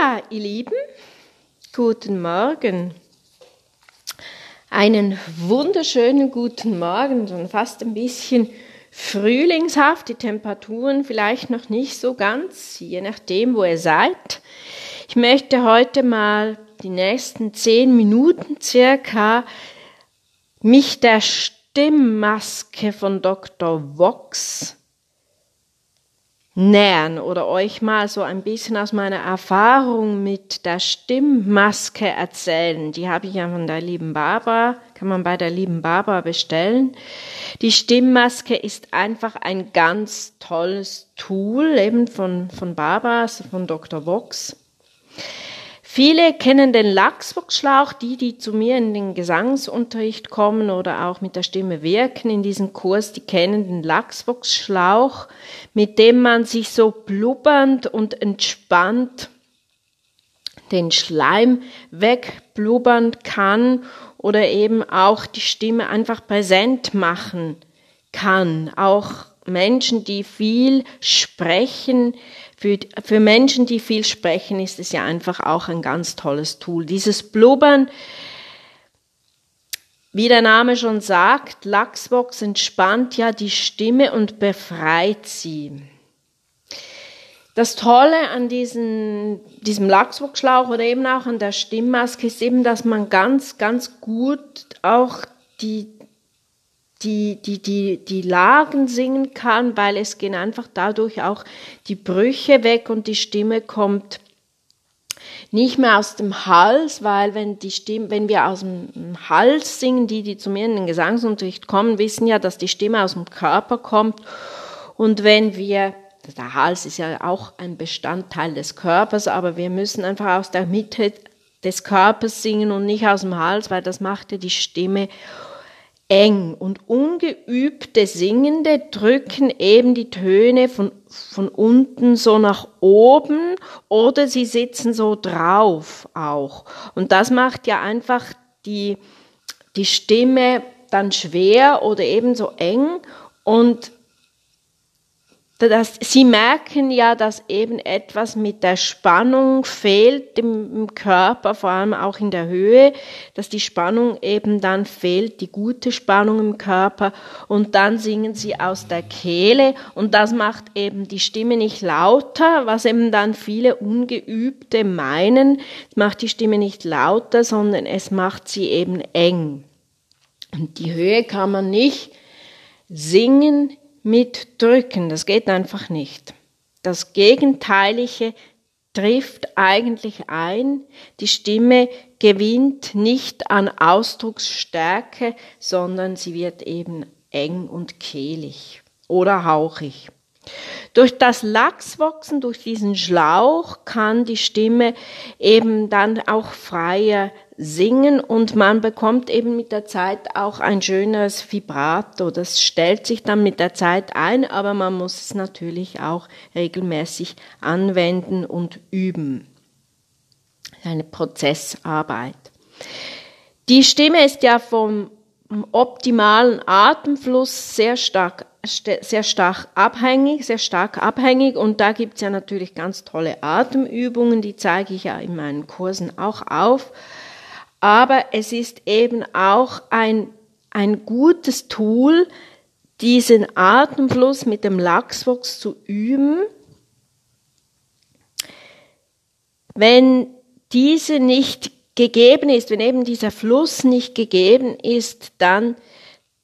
Ja, ihr Lieben, guten Morgen. Einen wunderschönen guten Morgen, schon fast ein bisschen frühlingshaft, die Temperaturen vielleicht noch nicht so ganz, je nachdem, wo ihr seid. Ich möchte heute mal die nächsten zehn Minuten circa mich der Stimmmaske von Dr. Vox nähern oder euch mal so ein bisschen aus meiner Erfahrung mit der Stimmmaske erzählen. Die habe ich ja von der lieben Barbara, kann man bei der lieben Barbara bestellen. Die Stimmmaske ist einfach ein ganz tolles Tool, eben von, von Barbara, also von Dr. Vox. Viele kennen den Lachsboxschlauch, die, die zu mir in den Gesangsunterricht kommen oder auch mit der Stimme wirken in diesem Kurs, die kennen den Lachsboxschlauch, mit dem man sich so blubbernd und entspannt den Schleim wegblubbern kann oder eben auch die Stimme einfach präsent machen kann. Auch Menschen, die viel sprechen, für, für Menschen, die viel sprechen, ist es ja einfach auch ein ganz tolles Tool. Dieses Blubbern, wie der Name schon sagt, Lachsbox entspannt ja die Stimme und befreit sie. Das Tolle an diesen, diesem Lachsbox-Schlauch oder eben auch an der Stimmmaske ist eben, dass man ganz, ganz gut auch die, die, die, die, die Lagen singen kann, weil es gehen einfach dadurch auch die Brüche weg und die Stimme kommt nicht mehr aus dem Hals, weil wenn die Stimme, wenn wir aus dem Hals singen, die, die zu mir in den Gesangsunterricht kommen, wissen ja, dass die Stimme aus dem Körper kommt. Und wenn wir, der Hals ist ja auch ein Bestandteil des Körpers, aber wir müssen einfach aus der Mitte des Körpers singen und nicht aus dem Hals, weil das macht ja die Stimme eng und ungeübte Singende drücken eben die Töne von, von unten so nach oben oder sie sitzen so drauf auch. Und das macht ja einfach die, die Stimme dann schwer oder eben so eng und das, sie merken ja, dass eben etwas mit der Spannung fehlt im, im, Körper, vor allem auch in der Höhe, dass die Spannung eben dann fehlt, die gute Spannung im Körper. Und dann singen sie aus der Kehle. Und das macht eben die Stimme nicht lauter, was eben dann viele Ungeübte meinen, es macht die Stimme nicht lauter, sondern es macht sie eben eng. Und die Höhe kann man nicht singen, mit drücken. Das geht einfach nicht. Das Gegenteilige trifft eigentlich ein. Die Stimme gewinnt nicht an Ausdrucksstärke, sondern sie wird eben eng und kehlig oder hauchig. Durch das Lachswachsen, durch diesen Schlauch kann die Stimme eben dann auch freier singen und man bekommt eben mit der Zeit auch ein schönes Vibrato. Das stellt sich dann mit der Zeit ein, aber man muss es natürlich auch regelmäßig anwenden und üben. Eine Prozessarbeit. Die Stimme ist ja vom optimalen Atemfluss sehr stark sehr stark abhängig, sehr stark abhängig und da gibt's ja natürlich ganz tolle Atemübungen, die zeige ich ja in meinen Kursen auch auf aber es ist eben auch ein, ein gutes Tool, diesen Atemfluss mit dem Lachswachs zu üben. Wenn diese nicht gegeben ist, wenn eben dieser Fluss nicht gegeben ist, dann,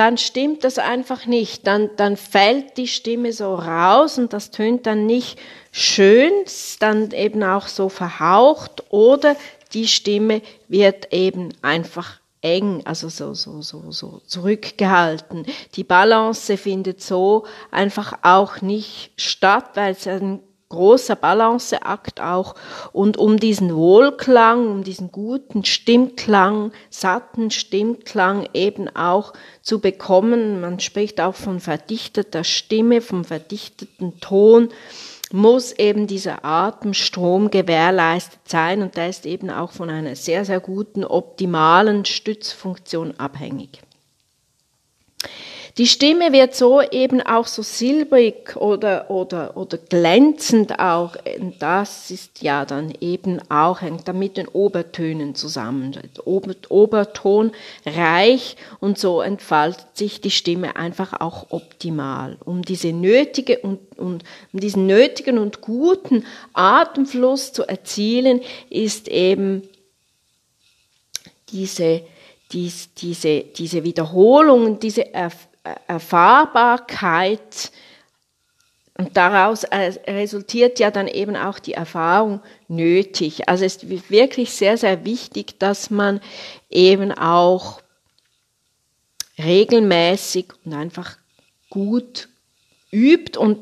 dann stimmt das einfach nicht. Dann, dann fällt die Stimme so raus und das tönt dann nicht schön, dann eben auch so verhaucht oder die Stimme wird eben einfach eng, also so, so, so, so zurückgehalten. Die Balance findet so einfach auch nicht statt, weil es ein großer Balanceakt auch und um diesen Wohlklang, um diesen guten Stimmklang, satten Stimmklang eben auch zu bekommen. Man spricht auch von verdichteter Stimme, vom verdichteten Ton muss eben dieser Atemstrom gewährleistet sein und der ist eben auch von einer sehr, sehr guten, optimalen Stützfunktion abhängig. Die Stimme wird so eben auch so silbrig oder, oder, oder glänzend auch. Und das ist ja dann eben auch, hängt dann mit den Obertönen zusammen. Ober, Oberton reich und so entfaltet sich die Stimme einfach auch optimal. Um diese nötige und, und um diesen nötigen und guten Atemfluss zu erzielen, ist eben diese, dies, diese, diese Wiederholung, diese Erfahrung, Erfahrbarkeit und daraus äh, resultiert ja dann eben auch die Erfahrung nötig. Also es ist wirklich sehr, sehr wichtig, dass man eben auch regelmäßig und einfach gut übt und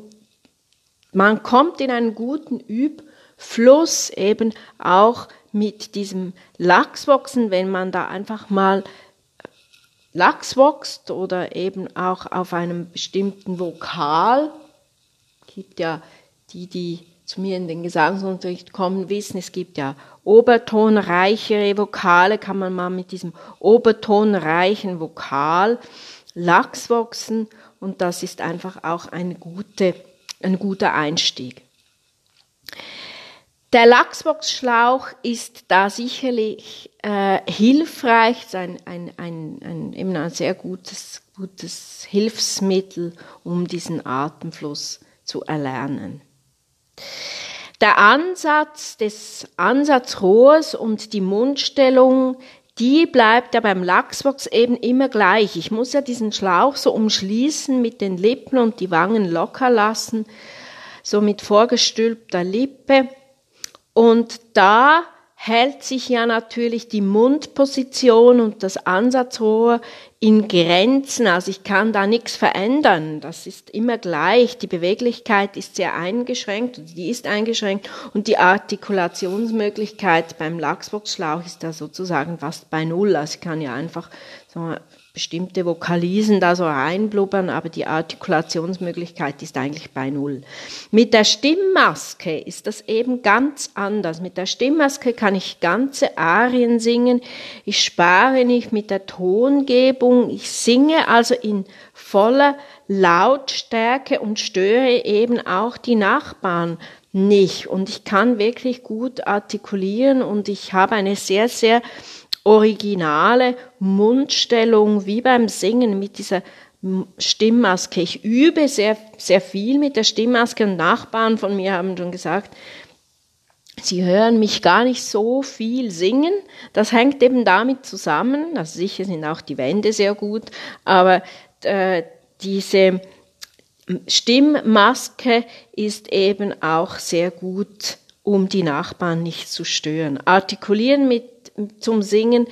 man kommt in einen guten Übfluss eben auch mit diesem Lachsboxen, wenn man da einfach mal Lachs wächst oder eben auch auf einem bestimmten Vokal. Es gibt ja die, die zu mir in den Gesangsunterricht kommen, wissen, es gibt ja obertonreichere Vokale, kann man mal mit diesem obertonreichen Vokal Lachs wachsen und das ist einfach auch eine gute, ein guter Einstieg. Der Lachsboxschlauch ist da sicherlich äh, hilfreich, ein, ein, ein, ein, eben ein sehr gutes, gutes Hilfsmittel, um diesen Atemfluss zu erlernen. Der Ansatz des Ansatzrohrs und die Mundstellung, die bleibt ja beim Lachsbox eben immer gleich. Ich muss ja diesen Schlauch so umschließen mit den Lippen und die Wangen locker lassen, so mit vorgestülpter Lippe und da hält sich ja natürlich die Mundposition und das Ansatzrohr in Grenzen. Also ich kann da nichts verändern. Das ist immer gleich. Die Beweglichkeit ist sehr eingeschränkt, die ist eingeschränkt und die Artikulationsmöglichkeit beim Lachsboxschlauch ist da sozusagen fast bei Null. Also ich kann ja einfach so bestimmte Vokalisen da so reinblubbern, aber die Artikulationsmöglichkeit ist eigentlich bei Null. Mit der Stimmmaske ist das eben ganz anders. Mit der Stimmmaske kann ich ganze Arien singen. Ich spare nicht mit der Tongebung. Ich singe also in voller Lautstärke und störe eben auch die Nachbarn nicht. Und ich kann wirklich gut artikulieren und ich habe eine sehr, sehr originale Mundstellung wie beim Singen mit dieser Stimmmaske. Ich übe sehr, sehr viel mit der Stimmmaske und Nachbarn von mir haben schon gesagt, sie hören mich gar nicht so viel singen. Das hängt eben damit zusammen, also sicher sind auch die Wände sehr gut, aber äh, diese Stimmmaske ist eben auch sehr gut, um die Nachbarn nicht zu stören. Artikulieren mit zum Singen.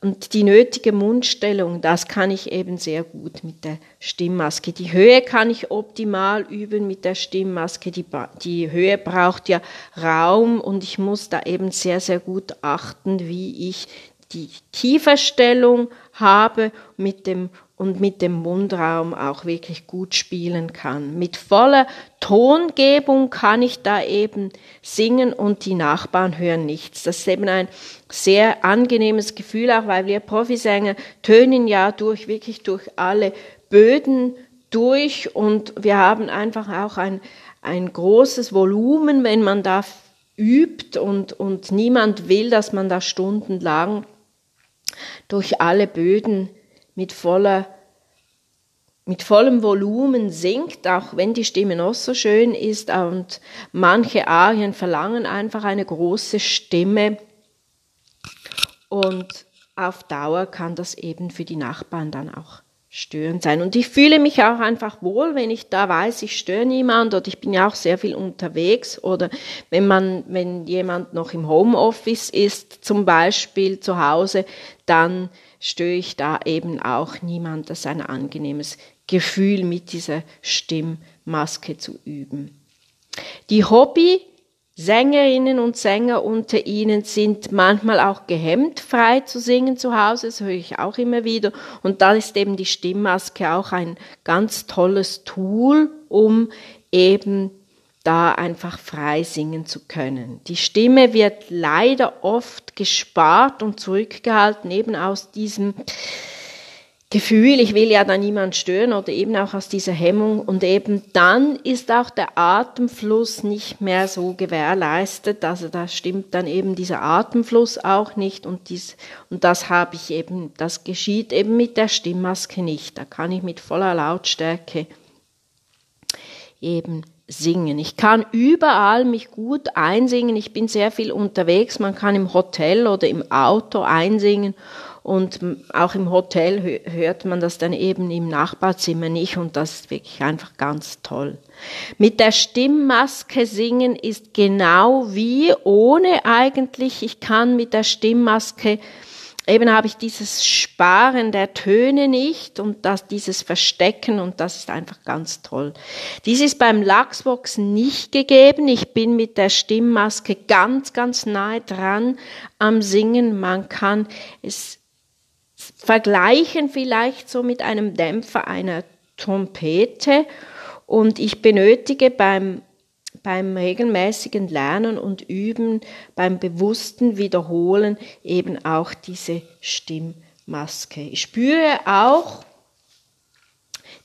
Und die nötige Mundstellung, das kann ich eben sehr gut mit der Stimmmaske. Die Höhe kann ich optimal üben mit der Stimmmaske. Die, die Höhe braucht ja Raum und ich muss da eben sehr, sehr gut achten, wie ich die Tieferstellung habe mit dem und mit dem Mundraum auch wirklich gut spielen kann. Mit voller Tongebung kann ich da eben singen und die Nachbarn hören nichts. Das ist eben ein sehr angenehmes Gefühl, auch weil wir Profisänger tönen ja durch, wirklich durch alle Böden durch und wir haben einfach auch ein, ein großes Volumen, wenn man da übt und, und niemand will, dass man da stundenlang durch alle Böden mit voller mit vollem Volumen singt, auch wenn die Stimme noch so schön ist und manche Arien verlangen einfach eine große Stimme und auf Dauer kann das eben für die Nachbarn dann auch störend sein. Und ich fühle mich auch einfach wohl, wenn ich da weiß, ich störe niemand oder ich bin ja auch sehr viel unterwegs oder wenn man, wenn jemand noch im Homeoffice ist, zum Beispiel zu Hause, dann störe ich da eben auch niemand. Das ein angenehmes Gefühl mit dieser Stimmmaske zu üben. Die Hobby-Sängerinnen und Sänger unter Ihnen sind manchmal auch gehemmt, frei zu singen zu Hause, das höre ich auch immer wieder. Und da ist eben die Stimmmaske auch ein ganz tolles Tool, um eben da einfach frei singen zu können. Die Stimme wird leider oft gespart und zurückgehalten, eben aus diesem Gefühl, ich will ja da niemand stören oder eben auch aus dieser Hemmung und eben dann ist auch der Atemfluss nicht mehr so gewährleistet, also da stimmt dann eben dieser Atemfluss auch nicht und dies und das habe ich eben, das geschieht eben mit der Stimmmaske nicht. Da kann ich mit voller Lautstärke eben singen. Ich kann überall mich gut einsingen. Ich bin sehr viel unterwegs. Man kann im Hotel oder im Auto einsingen und auch im Hotel hört man das dann eben im Nachbarzimmer nicht und das ist wirklich einfach ganz toll. Mit der Stimmmaske singen ist genau wie ohne eigentlich. Ich kann mit der Stimmmaske eben habe ich dieses Sparen der Töne nicht und das, dieses Verstecken und das ist einfach ganz toll. Dies ist beim Lachsbox nicht gegeben. Ich bin mit der Stimmmaske ganz, ganz nahe dran am Singen. Man kann es vergleichen vielleicht so mit einem Dämpfer einer Trompete und ich benötige beim beim regelmäßigen Lernen und Üben, beim bewussten Wiederholen eben auch diese Stimmmaske. Ich spüre auch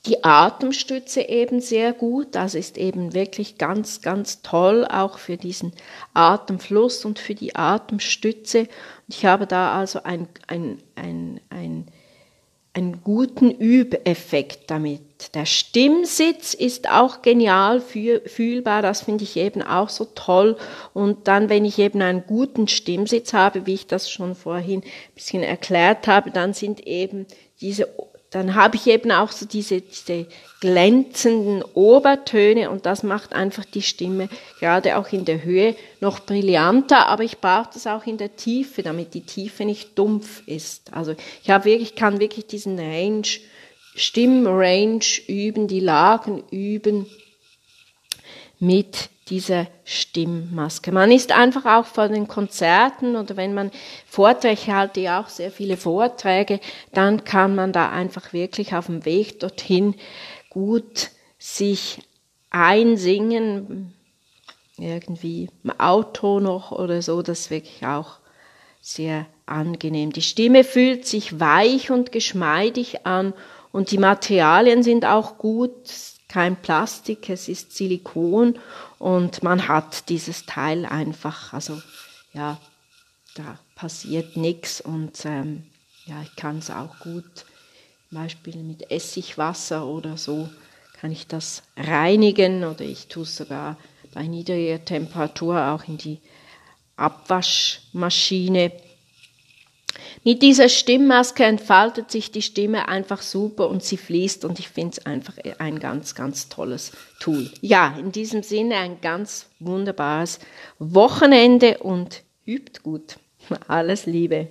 die Atemstütze eben sehr gut. Das ist eben wirklich ganz, ganz toll, auch für diesen Atemfluss und für die Atemstütze. Ich habe da also ein, ein, ein, ein einen guten Übeffekt damit. Der Stimmsitz ist auch genial fühlbar, das finde ich eben auch so toll. Und dann, wenn ich eben einen guten Stimmsitz habe, wie ich das schon vorhin ein bisschen erklärt habe, dann sind eben diese dann habe ich eben auch so diese, diese glänzenden Obertöne und das macht einfach die Stimme gerade auch in der Höhe noch brillanter, aber ich brauche das auch in der Tiefe, damit die Tiefe nicht dumpf ist. Also ich habe wirklich, kann wirklich diesen Range, Stimmrange üben, die Lagen üben mit dieser Stimmmaske. Man ist einfach auch vor den Konzerten oder wenn man Vorträge, halte ja auch sehr viele Vorträge, dann kann man da einfach wirklich auf dem Weg dorthin gut sich einsingen, irgendwie im Auto noch oder so, das ist wirklich auch sehr angenehm. Die Stimme fühlt sich weich und geschmeidig an und die Materialien sind auch gut, kein Plastik, es ist Silikon. Und man hat dieses Teil einfach, also ja, da passiert nichts und ähm, ja, ich kann es auch gut, zum Beispiel mit Essigwasser oder so, kann ich das reinigen. Oder ich tue es sogar bei niedriger Temperatur auch in die Abwaschmaschine mit dieser Stimmmaske entfaltet sich die Stimme einfach super und sie fließt und ich finde es einfach ein ganz, ganz tolles Tool. Ja, in diesem Sinne ein ganz wunderbares Wochenende und übt gut. Alles Liebe.